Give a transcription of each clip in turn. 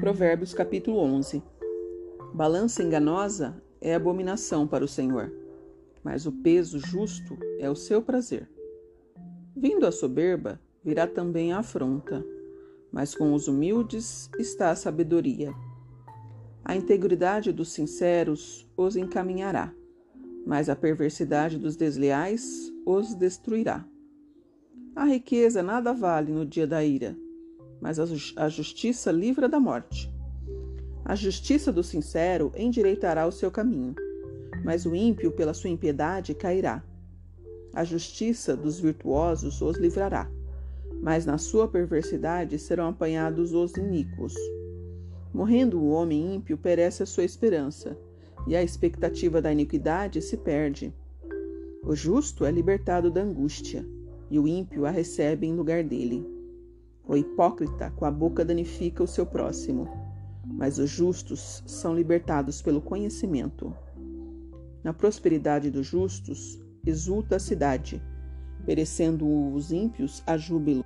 Provérbios capítulo 11 Balança enganosa é abominação para o Senhor, mas o peso justo é o seu prazer. Vindo a soberba, virá também a afronta, mas com os humildes está a sabedoria. A integridade dos sinceros os encaminhará, mas a perversidade dos desleais os destruirá. A riqueza nada vale no dia da ira, mas a justiça livra da morte. A justiça do sincero endireitará o seu caminho, mas o ímpio, pela sua impiedade, cairá. A justiça dos virtuosos os livrará, mas na sua perversidade serão apanhados os iníquos. Morrendo o homem ímpio, perece a sua esperança, e a expectativa da iniquidade se perde. O justo é libertado da angústia, e o ímpio a recebe em lugar dele. O hipócrita com a boca danifica o seu próximo, mas os justos são libertados pelo conhecimento. Na prosperidade dos justos exulta a cidade, perecendo os ímpios a júbilo.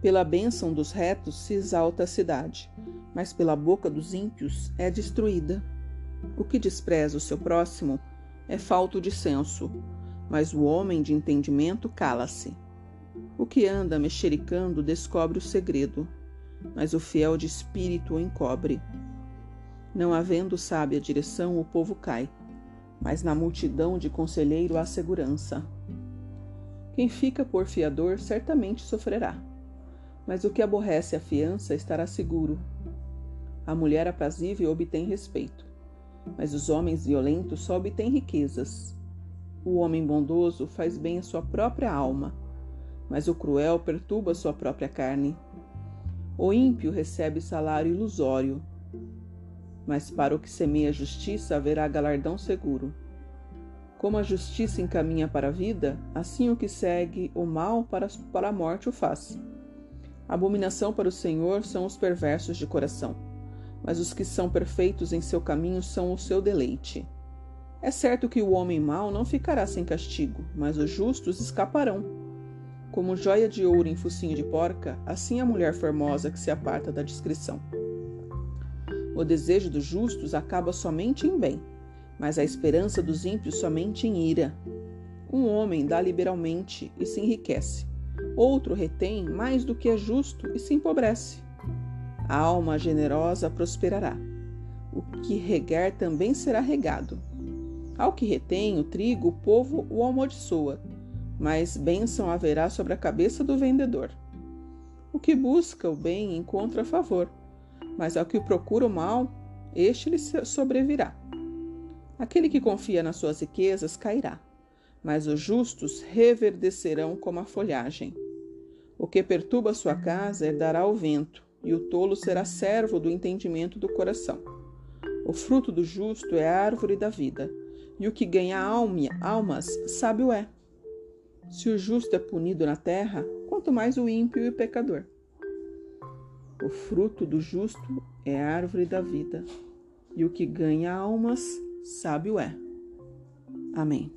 Pela bênção dos retos se exalta a cidade, mas pela boca dos ímpios é destruída. O que despreza o seu próximo é falto de senso, mas o homem de entendimento cala-se. O que anda mexericando descobre o segredo, mas o fiel de espírito o encobre. Não havendo sábia direção, o povo cai, mas na multidão de conselheiro há segurança. Quem fica por fiador certamente sofrerá, mas o que aborrece a fiança estará seguro. A mulher aprazível obtém respeito, mas os homens violentos só obtêm riquezas. O homem bondoso faz bem à sua própria alma, mas o cruel perturba sua própria carne. O ímpio recebe salário ilusório, mas para o que semeia justiça haverá galardão seguro. Como a justiça encaminha para a vida, assim o que segue o mal para, para a morte o faz. Abominação para o Senhor são os perversos de coração, mas os que são perfeitos em seu caminho são o seu deleite. É certo que o homem mau não ficará sem castigo, mas os justos escaparão. Como joia de ouro em focinho de porca, assim a mulher formosa que se aparta da discrição. O desejo dos justos acaba somente em bem, mas a esperança dos ímpios somente em ira. Um homem dá liberalmente e se enriquece, outro retém mais do que é justo e se empobrece. A alma generosa prosperará. O que regar também será regado. Ao que retém o trigo, o povo o amaldiçoa mas bênção haverá sobre a cabeça do vendedor. O que busca o bem encontra favor, mas ao que procura o mal, este lhe sobrevirá. Aquele que confia nas suas riquezas cairá, mas os justos reverdecerão como a folhagem. O que perturba sua casa herdará o vento, e o tolo será servo do entendimento do coração. O fruto do justo é a árvore da vida, e o que ganha almas sábio é. Se o justo é punido na terra, quanto mais o ímpio e o pecador. O fruto do justo é a árvore da vida, e o que ganha almas, sábio é. Amém.